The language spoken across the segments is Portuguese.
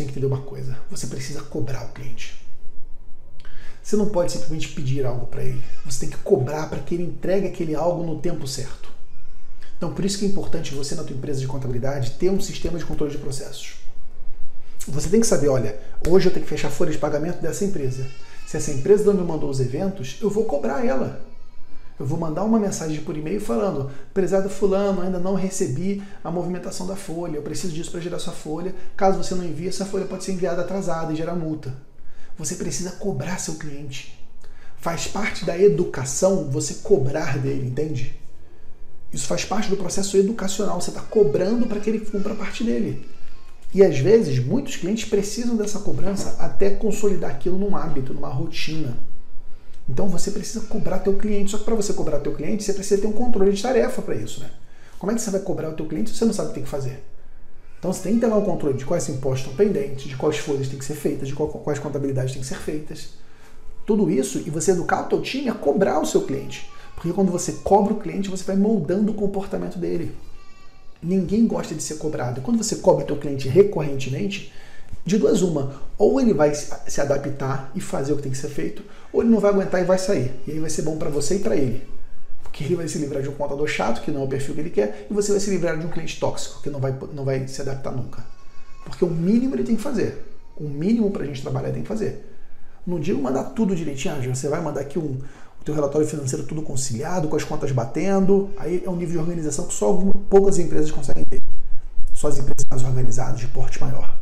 tem que entender uma coisa: você precisa cobrar o cliente. Você não pode simplesmente pedir algo para ele. Você tem que cobrar para que ele entregue aquele algo no tempo certo. Então, por isso que é importante você, na tua empresa de contabilidade, ter um sistema de controle de processos. Você tem que saber, olha, hoje eu tenho que fechar folha de pagamento dessa empresa. Se essa empresa não me mandou os eventos, eu vou cobrar ela. Eu vou mandar uma mensagem por e-mail falando: prezado fulano, ainda não recebi a movimentação da folha, eu preciso disso para gerar sua folha. Caso você não envie, essa folha pode ser enviada atrasada e gerar multa. Você precisa cobrar seu cliente. Faz parte da educação você cobrar dele, entende? Isso faz parte do processo educacional. Você está cobrando para que ele cumpra a parte dele. E às vezes, muitos clientes precisam dessa cobrança até consolidar aquilo num hábito, numa rotina. Então você precisa cobrar teu cliente. Só que para você cobrar teu cliente, você precisa ter um controle de tarefa para isso, né? Como é que você vai cobrar o teu cliente se você não sabe o que tem que fazer? Então você tem que ter lá um controle de quais impostos estão pendentes, de quais folhas têm que ser feitas, de quais contabilidades têm que ser feitas. Tudo isso e você educar o teu time a cobrar o seu cliente. Porque quando você cobra o cliente, você vai moldando o comportamento dele. Ninguém gosta de ser cobrado. Quando você cobra o teu cliente recorrentemente, de duas uma, ou ele vai se adaptar e fazer o que tem que ser feito, ou ele não vai aguentar e vai sair. E aí vai ser bom para você e para ele. Porque ele vai se livrar de um contador chato, que não é o perfil que ele quer, e você vai se livrar de um cliente tóxico, que não vai, não vai se adaptar nunca. Porque o mínimo ele tem que fazer. O mínimo para a gente trabalhar tem que fazer. Não digo mandar tudo direitinho, ah, você vai mandar aqui um, o teu relatório financeiro tudo conciliado, com as contas batendo. Aí é um nível de organização que só algumas, poucas empresas conseguem ter. Só as empresas mais organizadas, de porte maior.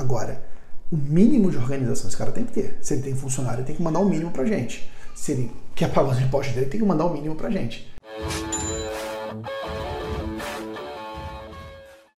Agora, o mínimo de organização esse cara tem que ter. Se ele tem funcionário, ele tem que mandar o mínimo pra gente. Se ele quer pagar os impostos dele, tem que mandar o mínimo pra gente.